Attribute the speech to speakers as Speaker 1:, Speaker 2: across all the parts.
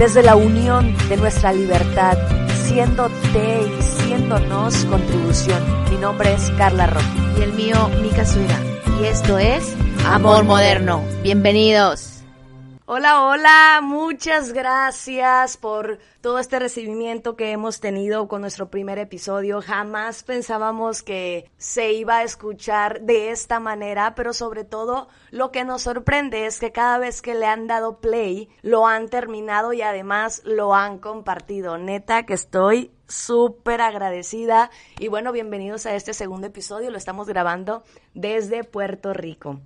Speaker 1: desde la unión de nuestra libertad, siéndote y siéndonos contribución. Mi nombre es Carla Roque.
Speaker 2: Y el mío, Mika Suira. Y esto es Amor Moderno. Bienvenidos.
Speaker 1: Hola, hola, muchas gracias por todo este recibimiento que hemos tenido con nuestro primer episodio. Jamás pensábamos que se iba a escuchar de esta manera, pero sobre todo lo que nos sorprende es que cada vez que le han dado play, lo han terminado y además lo han compartido. Neta que estoy súper agradecida y bueno, bienvenidos a este segundo episodio. Lo estamos grabando desde Puerto Rico.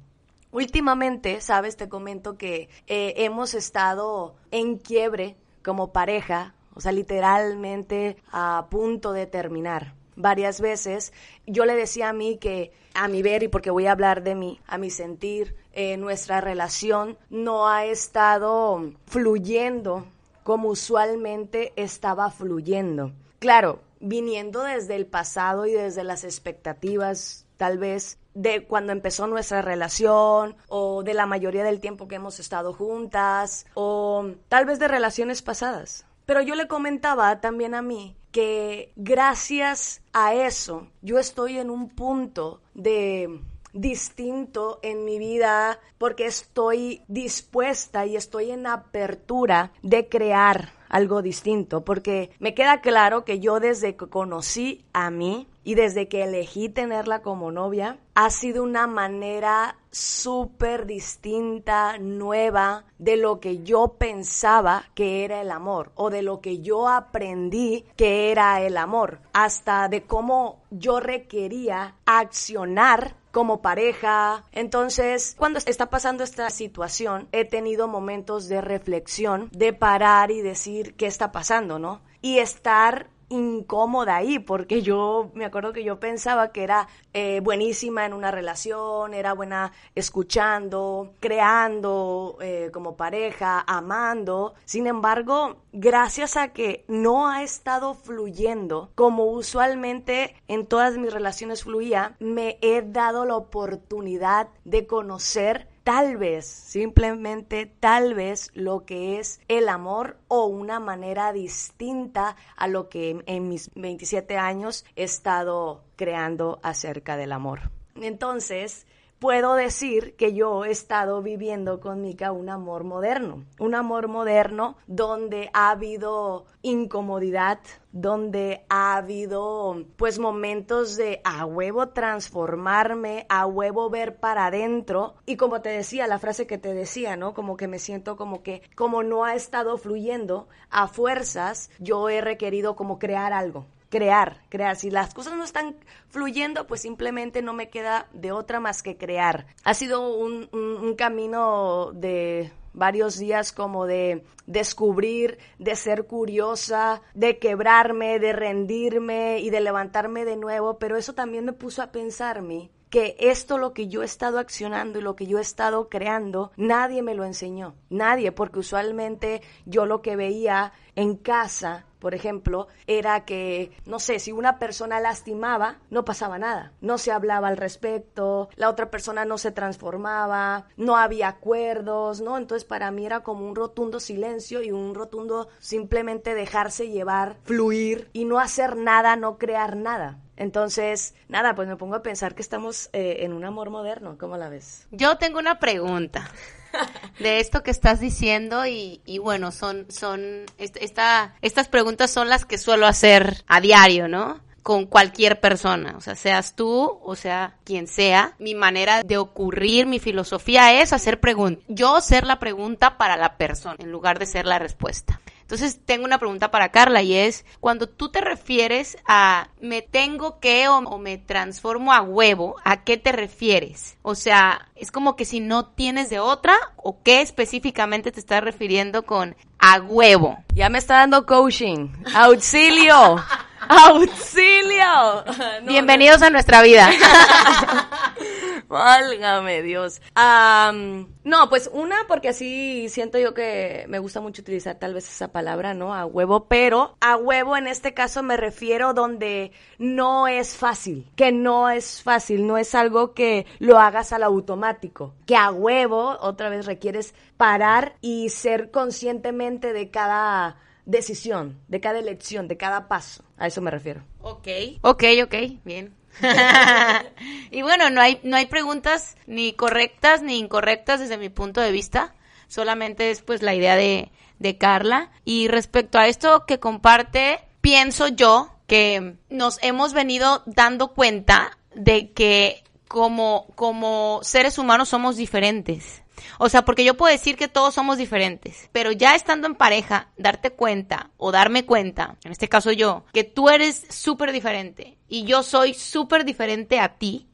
Speaker 1: Últimamente, sabes, te comento que eh, hemos estado en quiebre como pareja, o sea, literalmente a punto de terminar. Varias veces yo le decía a mí que a mi ver, y porque voy a hablar de mí, a mi sentir, eh, nuestra relación no ha estado fluyendo como usualmente estaba fluyendo. Claro, viniendo desde el pasado y desde las expectativas tal vez de cuando empezó nuestra relación o de la mayoría del tiempo que hemos estado juntas o tal vez de relaciones pasadas. Pero yo le comentaba también a mí que gracias a eso yo estoy en un punto de distinto en mi vida porque estoy dispuesta y estoy en apertura de crear algo distinto, porque me queda claro que yo desde que conocí a mí y desde que elegí tenerla como novia, ha sido una manera súper distinta, nueva, de lo que yo pensaba que era el amor o de lo que yo aprendí que era el amor, hasta de cómo yo requería accionar como pareja. Entonces, cuando está pasando esta situación, he tenido momentos de reflexión, de parar y decir qué está pasando, ¿no? Y estar incómoda ahí, porque yo me acuerdo que yo pensaba que era eh, buenísima en una relación, era buena escuchando, creando eh, como pareja, amando. Sin embargo, gracias a que no ha estado fluyendo como usualmente en todas mis relaciones fluía, me he dado la oportunidad de conocer tal vez, simplemente tal vez lo que es el amor o una manera distinta a lo que en mis 27 años he estado creando acerca del amor. Entonces, puedo decir que yo he estado viviendo con Mika un amor moderno, un amor moderno donde ha habido incomodidad, donde ha habido pues momentos de a huevo transformarme, a huevo ver para adentro y como te decía, la frase que te decía, ¿no? Como que me siento como que como no ha estado fluyendo a fuerzas, yo he requerido como crear algo, crear, crear. Si las cosas no están fluyendo, pues simplemente no me queda de otra más que crear. Ha sido un, camino de varios días como de descubrir, de ser curiosa, de quebrarme, de rendirme y de levantarme de nuevo, pero eso también me puso a pensarme que esto lo que yo he estado accionando y lo que yo he estado creando, nadie me lo enseñó, nadie, porque usualmente yo lo que veía en casa por ejemplo, era que, no sé, si una persona lastimaba, no pasaba nada, no se hablaba al respecto, la otra persona no se transformaba, no había acuerdos, ¿no? Entonces para mí era como un rotundo silencio y un rotundo simplemente dejarse llevar, fluir y no hacer nada, no crear nada. Entonces, nada, pues me pongo a pensar que estamos eh, en un amor moderno. ¿Cómo la ves?
Speaker 2: Yo tengo una pregunta de esto que estás diciendo y, y bueno, son, son, esta, estas preguntas son las que suelo hacer a diario, ¿no? con cualquier persona, o sea, seas tú o sea quien sea. Mi manera de ocurrir, mi filosofía es hacer preguntas. Yo ser la pregunta para la persona en lugar de ser la respuesta. Entonces tengo una pregunta para Carla y es, cuando tú te refieres a me tengo que o, me transformo a huevo, ¿a qué te refieres? O sea, es como que si no tienes de otra o qué específicamente te estás refiriendo con a huevo.
Speaker 1: Ya me está dando coaching. Auxilio. ¡Auxilio!
Speaker 2: Bienvenidos a nuestra vida.
Speaker 1: Válgame Dios. Am, no, pues una, porque así siento yo que me gusta mucho utilizar tal vez esa palabra, ¿no? A huevo, pero a huevo en este caso me refiero donde no es fácil, que no es fácil, no es algo que lo hagas al automático, que a huevo otra vez requieres parar y ser conscientemente de cada decisión, de cada elección, de cada paso. A eso me refiero.
Speaker 2: Ok. Ok, ok, bien. y bueno, no hay, no hay preguntas ni correctas ni incorrectas desde mi punto de vista. Solamente es pues la idea de, de Carla. Y respecto a esto que comparte, pienso yo que nos hemos venido dando cuenta de que como, como seres humanos somos diferentes. O sea, porque yo puedo decir que todos somos diferentes, pero ya estando en pareja, darte cuenta o darme cuenta, en este caso yo, que tú eres súper diferente y yo soy súper diferente a ti,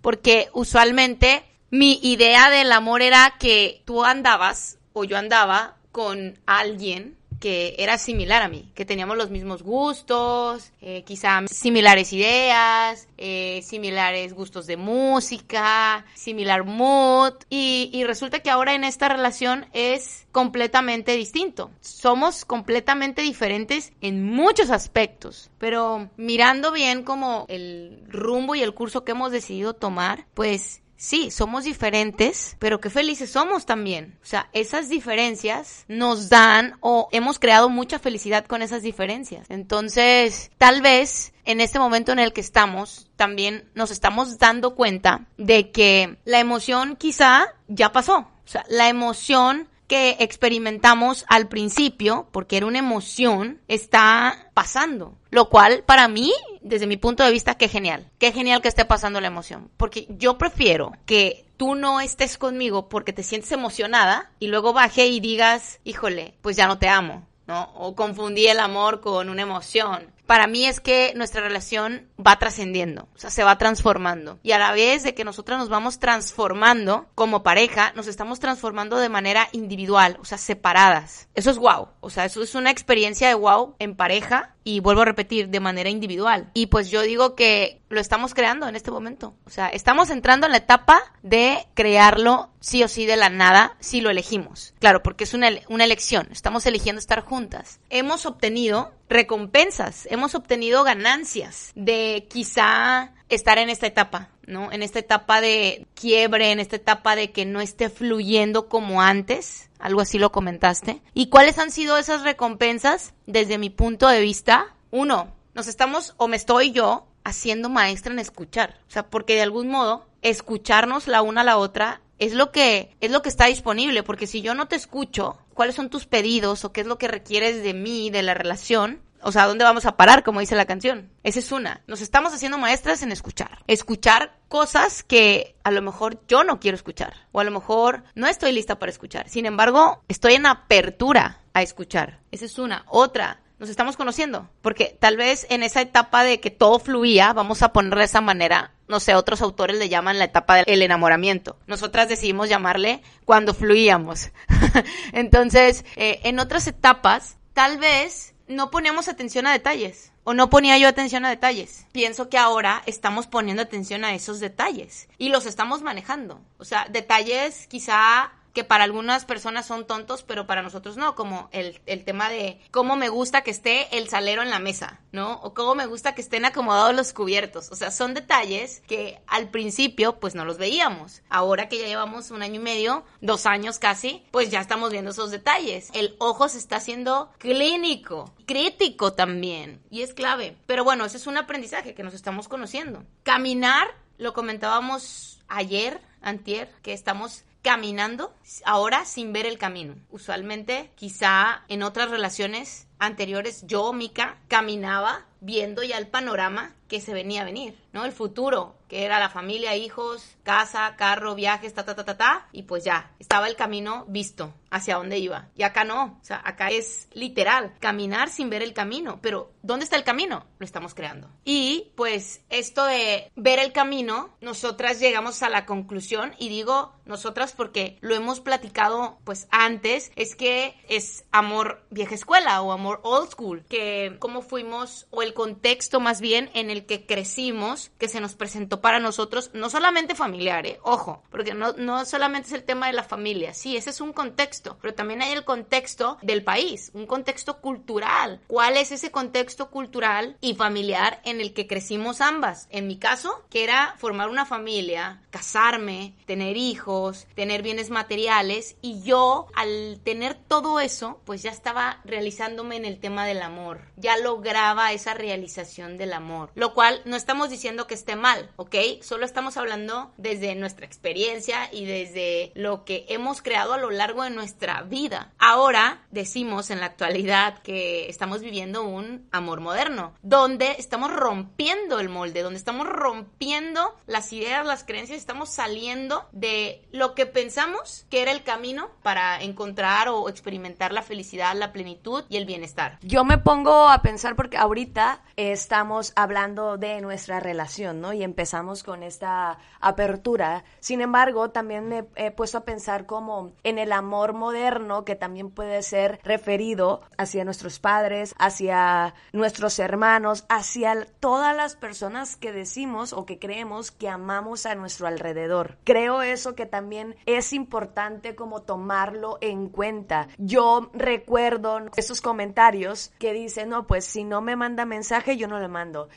Speaker 2: porque usualmente mi idea del amor era que tú andabas o yo andaba con alguien que era similar a mí, que teníamos los mismos gustos, eh, quizá similares ideas, eh, similares gustos de música, similar mood, y, y resulta que ahora en esta relación es completamente distinto. Somos completamente diferentes en muchos aspectos, pero mirando bien como el rumbo y el curso que hemos decidido tomar, pues sí, somos diferentes, pero qué felices somos también. O sea, esas diferencias nos dan o hemos creado mucha felicidad con esas diferencias. Entonces, tal vez en este momento en el que estamos, también nos estamos dando cuenta de que la emoción quizá ya pasó. O sea, la emoción que experimentamos al principio, porque era una emoción, está pasando. Lo cual, para mí, desde mi punto de vista, qué genial. Qué genial que esté pasando la emoción. Porque yo prefiero que tú no estés conmigo porque te sientes emocionada y luego baje y digas, híjole, pues ya no te amo. ¿no? O confundí el amor con una emoción. Para mí es que nuestra relación va trascendiendo, o sea, se va transformando. Y a la vez de que nosotras nos vamos transformando como pareja, nos estamos transformando de manera individual, o sea, separadas. Eso es wow, o sea, eso es una experiencia de wow en pareja y vuelvo a repetir, de manera individual. Y pues yo digo que lo estamos creando en este momento. O sea, estamos entrando en la etapa de crearlo sí o sí de la nada, si lo elegimos. Claro, porque es una, una elección. Estamos eligiendo estar juntas. Hemos obtenido recompensas, hemos obtenido ganancias de quizá estar en esta etapa, ¿no? En esta etapa de quiebre, en esta etapa de que no esté fluyendo como antes, algo así lo comentaste. ¿Y cuáles han sido esas recompensas desde mi punto de vista? Uno, nos estamos, o me estoy yo, haciendo maestra en escuchar. O sea, porque de algún modo, escucharnos la una a la otra es lo que es lo que está disponible, porque si yo no te escucho, cuáles son tus pedidos o qué es lo que requieres de mí, de la relación, o sea, ¿a dónde vamos a parar, como dice la canción? Esa es una. Nos estamos haciendo maestras en escuchar. Escuchar cosas que a lo mejor yo no quiero escuchar. O a lo mejor no estoy lista para escuchar. Sin embargo, estoy en apertura a escuchar. Esa es una. Otra, nos estamos conociendo. Porque tal vez en esa etapa de que todo fluía, vamos a ponerle de esa manera. No sé, otros autores le llaman la etapa del enamoramiento. Nosotras decidimos llamarle cuando fluíamos. Entonces, eh, en otras etapas, tal vez no poníamos atención a detalles. O no ponía yo atención a detalles. Pienso que ahora estamos poniendo atención a esos detalles. Y los estamos manejando. O sea, detalles quizá que para algunas personas son tontos, pero para nosotros no, como el, el, tema de cómo me gusta que esté el salero en la mesa, ¿no? O cómo me gusta que estén acomodados los cubiertos. O sea, son detalles que al principio pues no los veíamos. Ahora que ya llevamos un año y medio, dos años casi, pues ya estamos viendo esos detalles. El ojo se está haciendo clínico, crítico también, y es clave. Pero bueno, ese es un aprendizaje que nos estamos conociendo. Caminar, lo comentábamos ayer, antier, que estamos caminando ahora sin ver el camino. Usualmente, quizá en otras relaciones anteriores, yo, Mika, caminaba viendo ya el panorama que se venía a venir, ¿no? El futuro, que era la familia, hijos, casa, carro, viajes, ta, ta, ta, ta, ta, y pues ya, estaba el camino visto hacia dónde iba. Y acá no, o sea, acá es literal, caminar sin ver el camino, pero ¿dónde está el camino? Lo estamos creando. Y pues esto de ver el camino, nosotras llegamos a la conclusión y digo nosotras porque lo hemos platicado pues antes, es que es amor vieja escuela o amor old school, que cómo fuimos o el contexto más bien en el que crecimos, que se nos presentó para nosotros, no solamente familiar, ¿eh? ojo, porque no, no solamente es el tema de la familia, sí, ese es un contexto, pero también hay el contexto del país, un contexto cultural. ¿Cuál es ese contexto cultural y familiar en el que crecimos ambas? En mi caso, que era formar una familia, casarme, tener hijos, tener bienes materiales y yo al tener todo eso, pues ya estaba realizándome en el tema del amor, ya lograba esa realización del amor, cual no estamos diciendo que esté mal, ¿ok? Solo estamos hablando desde nuestra experiencia y desde lo que hemos creado a lo largo de nuestra vida. Ahora decimos en la actualidad que estamos viviendo un amor moderno, donde estamos rompiendo el molde, donde estamos rompiendo las ideas, las creencias, estamos saliendo de lo que pensamos que era el camino para encontrar o experimentar la felicidad, la plenitud y el bienestar.
Speaker 1: Yo me pongo a pensar porque ahorita estamos hablando de nuestra relación, ¿no? Y empezamos con esta apertura. Sin embargo, también me he puesto a pensar como en el amor moderno que también puede ser referido hacia nuestros padres, hacia nuestros hermanos, hacia todas las personas que decimos o que creemos que amamos a nuestro alrededor. Creo eso que también es importante como tomarlo en cuenta. Yo recuerdo esos comentarios que dicen, no, pues si no me manda mensaje, yo no le mando.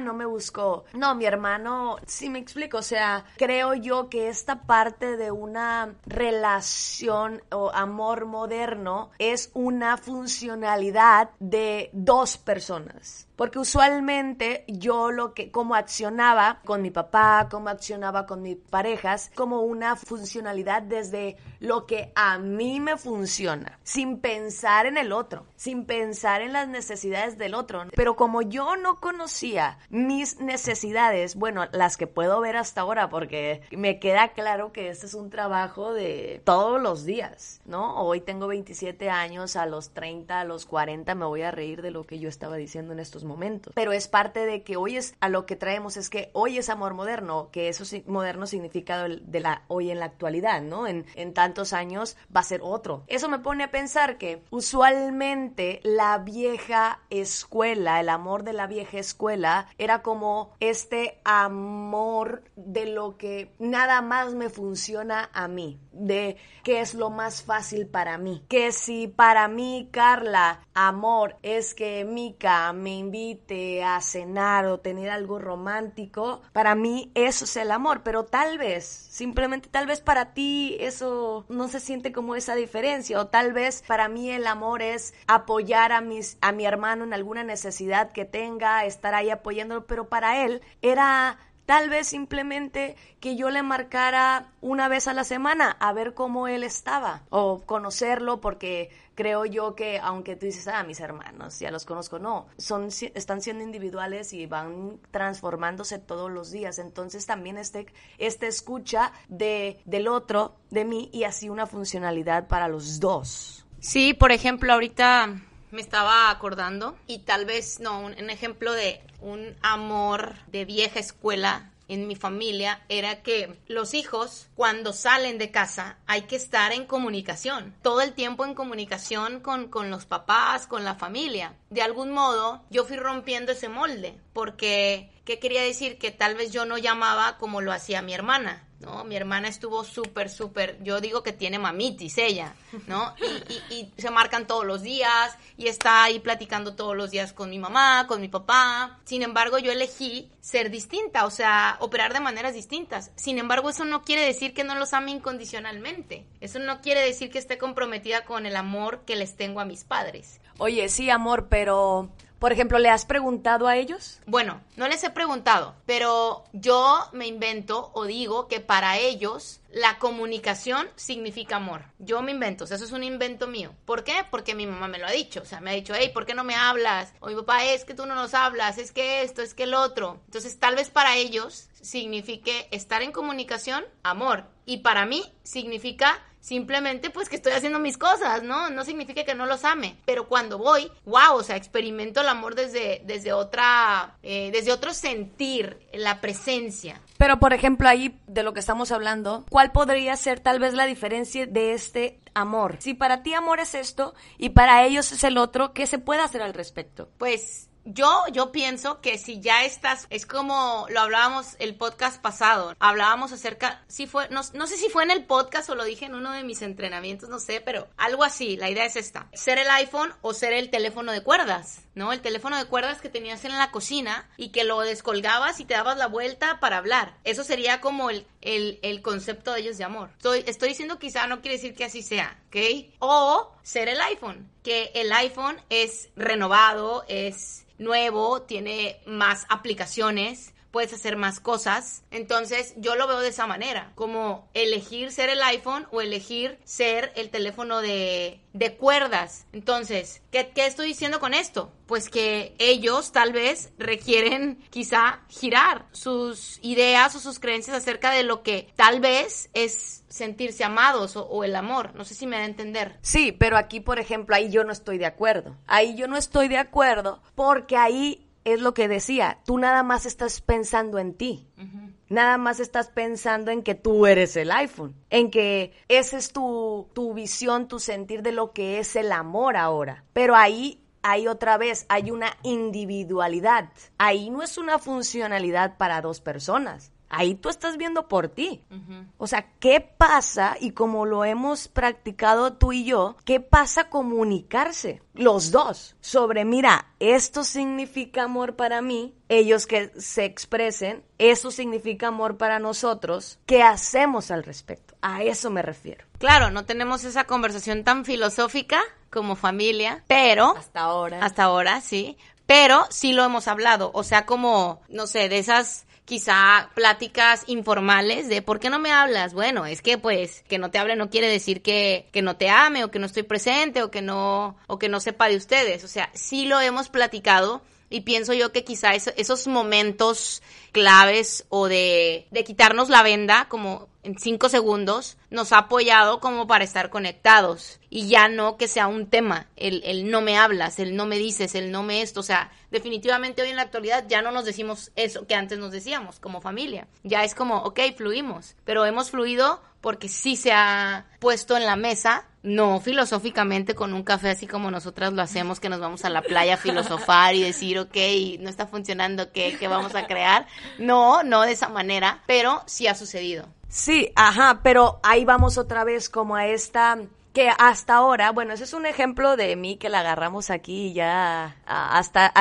Speaker 1: No me buscó. No, mi hermano, sí me explico, o sea, creo yo que esta parte de una relación o amor moderno es una funcionalidad de dos personas. Porque usualmente yo lo que, como accionaba con mi papá, como accionaba con mis parejas, como una funcionalidad desde lo que a mí me funciona, sin pensar en el otro, sin pensar en las necesidades del otro. Pero como yo no conocía mis necesidades, bueno, las que puedo ver hasta ahora, porque me queda claro que este es un trabajo de todos los días, ¿no? Hoy tengo 27 años, a los 30, a los 40 me voy a reír de lo que yo estaba diciendo en estos momentos. Pero es parte de que hoy es a lo que traemos, es que hoy es amor moderno, que eso moderno significa de la hoy en la actualidad, ¿no? En, en tantos años va a ser otro. Eso me pone a pensar que usualmente la vieja escuela, el amor de la vieja escuela, era como este amor de lo que nada más me funciona a mí, de qué es lo más fácil para mí. Que si para mí, Carla, amor es que Mika me invite a cenar o tener algo romántico, para mí eso es el amor, pero tal vez, simplemente tal vez para ti eso no se siente como esa diferencia o tal vez para mí el amor es apoyar a mis a mi hermano en alguna necesidad que tenga, estar ahí apoyándolo, pero para él era Tal vez simplemente que yo le marcara una vez a la semana a ver cómo él estaba o conocerlo porque creo yo que aunque tú dices, ah, mis hermanos, ya los conozco, no, son, están siendo individuales y van transformándose todos los días. Entonces también este, este escucha de, del otro, de mí y así una funcionalidad para los dos.
Speaker 2: Sí, por ejemplo, ahorita me estaba acordando y tal vez no, un, ejemplo de un amor de vieja escuela en mi familia era que los hijos cuando salen de casa hay que estar en comunicación, todo el tiempo en comunicación con, con los papás, con la familia. De algún modo yo fui rompiendo ese molde porque, ¿qué quería decir? Que tal vez yo no llamaba como lo hacía mi hermana. ¿No? Mi hermana estuvo súper, súper, yo digo que tiene mamitis ella, ¿no? Y, y, se marcan todos los días y está ahí platicando todos los días con mi mamá, con mi papá. Sin embargo, yo elegí ser distinta, o sea, operar de maneras distintas. Sin embargo, eso no quiere decir que no los ame incondicionalmente. Eso no quiere decir que esté comprometida con el amor que les tengo a mis padres.
Speaker 1: Oye, sí, amor, pero por ejemplo, ¿le has preguntado a ellos?
Speaker 2: Bueno, no les he preguntado, pero yo me invento o digo que para ellos la comunicación significa amor. Yo me invento, o sea, eso es un invento mío. ¿Por qué? Porque mi mamá me lo ha dicho, o sea, me ha dicho, hey, ¿por qué no me hablas? O mi papá, es que tú no nos hablas, es que esto, es que el otro. Entonces, tal vez para ellos signifique estar en comunicación, amor. Y para mí significa Simplemente pues que estoy haciendo mis cosas, ¿no? No significa que no los ame. Pero cuando voy, wow, o sea, experimento el amor desde, desde otra, eh, desde otro sentir, la presencia.
Speaker 1: Pero, por ejemplo, ahí de lo que estamos hablando, ¿cuál podría ser tal vez la diferencia de este amor? Si para ti amor es esto y para ellos es el otro, ¿qué se puede hacer al respecto?
Speaker 2: Pues yo, yo pienso que si ya estás, es como lo hablábamos el podcast pasado, hablábamos acerca, si fue, no, no, sé si fue en el podcast o lo dije en uno de mis entrenamientos, no sé, pero algo así, la idea es esta, ser el iPhone o ser el teléfono de cuerdas, ¿no? El teléfono de cuerdas que tenías en la cocina y que lo descolgabas y te dabas la vuelta para hablar. Eso sería como el, el, el concepto de ellos de amor. Estoy, estoy diciendo quizá no quiere decir que así sea, ¿ok? O ser el iPhone, que el iPhone es renovado, es nuevo, tiene más aplicaciones, puedes hacer más cosas. Entonces yo lo veo de esa manera, como elegir ser el iPhone o elegir ser el teléfono de, de cuerdas. Entonces, ¿qué, ¿qué, estoy diciendo con esto? Pues que ellos tal vez requieren quizá girar sus ideas o sus creencias acerca de lo que tal vez es sentirse amados o, o, el amor. No sé si me da a entender.
Speaker 1: Sí, pero aquí, por ejemplo, ahí yo no estoy de acuerdo. Ahí yo no estoy de acuerdo porque ahí es lo que decía, tú nada más estás pensando en ti. Uh -huh. Nada más estás pensando en que tú eres el iPhone, en que esa es tu, tu visión, tu sentir de lo que es el amor ahora. Pero ahí hay otra vez, hay una individualidad. Ahí no es una funcionalidad para dos personas. Ahí tú estás viendo por ti. Uh -huh. O sea, ¿qué pasa? Y como lo hemos practicado tú y yo, ¿qué pasa comunicarse? Los dos. Sobre, mira, esto significa amor para mí. Ellos que se expresen, eso significa amor para nosotros. ¿Qué hacemos al respecto? A eso me refiero.
Speaker 2: Claro, no tenemos esa conversación tan filosófica como familia, pero...
Speaker 1: Hasta ahora.
Speaker 2: Hasta ahora, sí. Pero sí lo hemos hablado. O sea, como, no sé, de esas quizá pláticas informales de ¿por qué no me hablas? Bueno, es que pues que no te hable no quiere decir que, que no te ame o que no estoy presente o que no o que no sepa de ustedes. O sea, sí lo hemos platicado y pienso yo que quizá eso, esos momentos claves o de, de quitarnos la venda como en cinco segundos nos ha apoyado como para estar conectados. Y ya no que sea un tema, el, el no me hablas, el no me dices, el no me esto, o sea, definitivamente hoy en la actualidad ya no nos decimos eso que antes nos decíamos como familia, ya es como, ok, fluimos, pero hemos fluido porque sí se ha puesto en la mesa, no filosóficamente con un café así como nosotras lo hacemos, que nos vamos a la playa a filosofar y decir, ok, no está funcionando, ¿qué, qué vamos a crear? No, no de esa manera, pero sí ha sucedido.
Speaker 1: Sí, ajá, pero ahí vamos otra vez como a esta que hasta ahora, bueno, ese es un ejemplo de mí que la agarramos aquí y ya hasta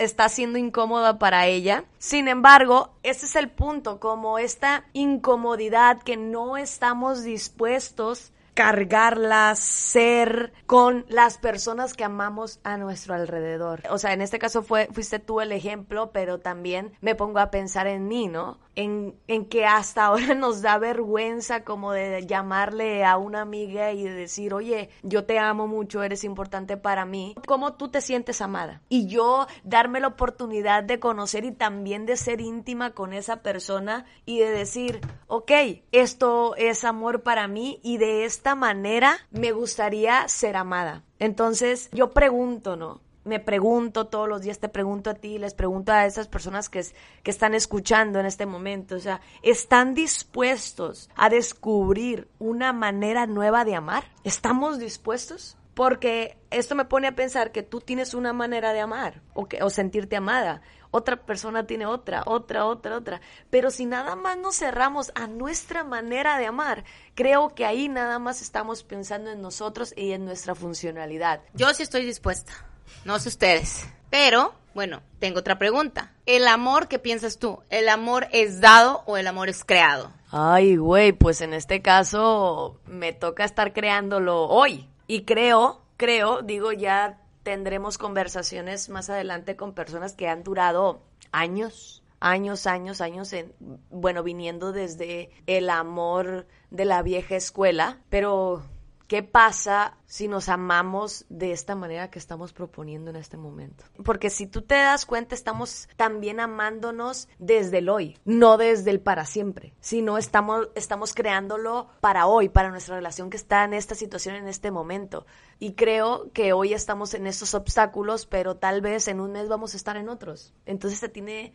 Speaker 1: está siendo incómoda para ella. Sin embargo, ese es el punto, como esta incomodidad que no estamos dispuestos cargarla, ser con las personas que amamos a nuestro alrededor. O sea, en este caso fue, fuiste tú el ejemplo, pero también me pongo a pensar en mí, ¿no? En, en, que hasta ahora nos da vergüenza como de llamarle a una amiga y de decir, oye, yo te amo mucho, eres importante para mí. ¿Cómo tú te sientes amada? Y yo darme la oportunidad de conocer y también de ser íntima con esa persona y de decir, ok, esto es amor para mí y de esta manera me gustaría ser amada. Entonces yo pregunto, ¿no? me pregunto todos los días, te pregunto a ti, les pregunto a esas personas que, que están escuchando en este momento, o sea, ¿están dispuestos a descubrir una manera nueva de amar? ¿Estamos dispuestos? Porque esto me pone a pensar que tú tienes una manera de amar o, que, o sentirte amada, otra persona tiene otra, otra, otra, otra. Pero si nada más nos cerramos a nuestra manera de amar, creo que ahí nada más estamos pensando en nosotros y en nuestra funcionalidad.
Speaker 2: Yo sí estoy dispuesta. No sé ustedes. Pero, bueno, tengo otra pregunta. ¿El amor, qué piensas tú? ¿El amor es dado o el amor es creado?
Speaker 1: Ay, güey, pues en este caso me toca estar creándolo hoy. Y creo, creo, digo, ya tendremos conversaciones más adelante con personas que han durado años, años, años, años, en, bueno, viniendo desde el amor de la vieja escuela, pero ¿qué pasa si nos amamos de esta manera que estamos proponiendo en este momento? Porque si tú te das cuenta, estamos también amándonos desde el hoy, no desde el para siempre, sino estamos, estamos creándolo para hoy, para nuestra relación que está en esta situación, en este momento. Y creo que hoy estamos en esos obstáculos, pero tal vez en un mes vamos a estar en otros. Entonces se tiene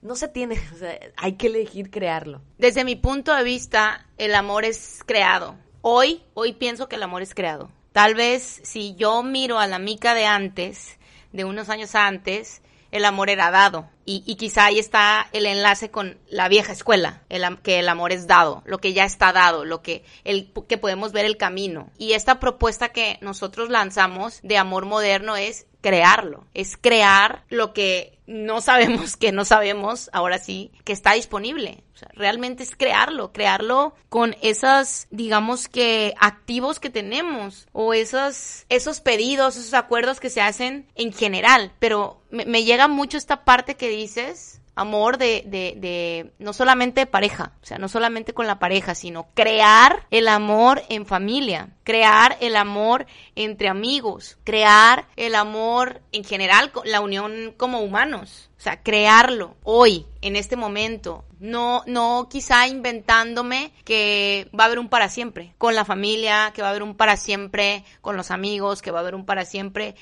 Speaker 1: no se tiene, hay que elegir crearlo.
Speaker 2: Desde mi punto de vista, el amor es creado. Hoy, hoy pienso que el amor es creado. Tal vez si yo miro a la Mica de antes, de unos años antes, el amor era dado. Y, quizá ahí está el enlace con la vieja escuela, el, que el amor es dado, lo que ya está dado, lo que, el, que podemos ver el camino. Y esta propuesta que nosotros lanzamos de amor moderno es crearlo, es crear lo que no sabemos que no sabemos, ahora sí, que está disponible. O sea, realmente es crearlo, crearlo con esos, digamos que, activos que tenemos o esos, esos pedidos, esos acuerdos que se hacen en general. Pero me, me llega mucho esta parte que dices amor de, de, de, no solamente de pareja, o sea, no solamente con la pareja, sino crear el amor en familia, crear el amor entre amigos, crear el amor en general, la unión como humanos. Crearlo hoy, en este momento. No, no quizá inventándome que va a haber un para siempre con la familia, que va a haber un para siempre con los amigos, que va a haber un para siempre.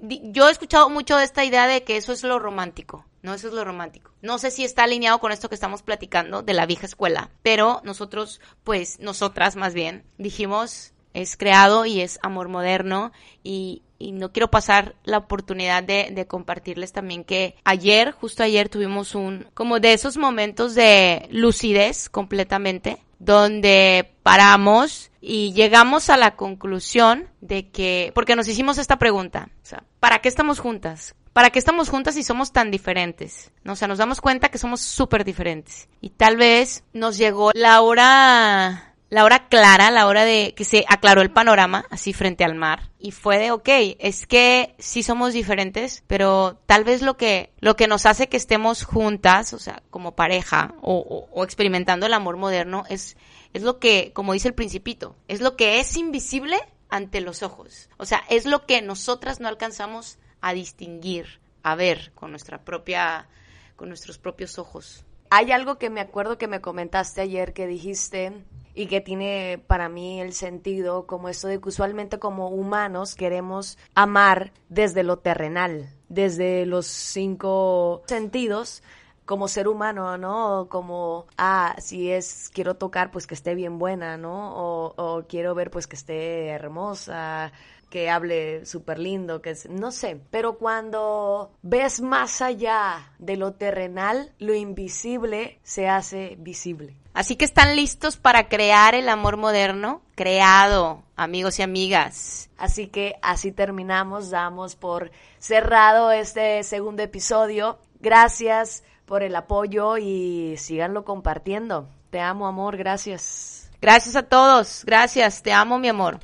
Speaker 2: yo he escuchado mucho esta idea de que eso es lo romántico. No, eso es lo romántico. No sé si está alineado con esto que estamos platicando de la vieja escuela, pero nosotros, pues, nosotras más bien, dijimos, es creado y es amor moderno y, y no quiero pasar la oportunidad de, de, compartirles también que ayer, justo ayer tuvimos un, como de esos momentos de lucidez completamente, donde paramos y llegamos a la conclusión de que, porque nos hicimos esta pregunta, o sea, ¿para qué estamos juntas? ¿Para qué estamos juntas si somos tan diferentes? O sea, nos damos cuenta que somos súper diferentes. Y tal vez nos llegó la hora la hora clara, la hora de que se aclaró el panorama, así frente al mar, y fue de, ok, es que sí somos diferentes, pero tal vez lo que, lo que nos hace que estemos juntas, o sea, como pareja, o, o, experimentando el amor moderno, es, es lo que, como dice el principito, es lo que es invisible ante los ojos. O sea, es lo que nosotras no alcanzamos a distinguir, a ver con nuestra propia, con nuestros propios ojos.
Speaker 1: Hay algo que me acuerdo que me comentaste ayer que dijiste y que tiene para mí el sentido como esto de que usualmente como humanos queremos amar desde lo terrenal, desde los cinco sentidos como ser humano, ¿no? Como, ah, si es, quiero tocar, pues que esté bien buena, ¿no? O, o quiero ver, pues que esté hermosa, que hable súper lindo, que no sé, pero cuando ves más allá de lo terrenal, lo invisible se hace visible.
Speaker 2: Así que están listos para crear el amor moderno, creado, amigos y amigas.
Speaker 1: Así que así terminamos, damos por cerrado este segundo episodio. Gracias por el apoyo y síganlo compartiendo. Te amo, amor, gracias.
Speaker 2: Gracias a todos, gracias, te amo, mi amor.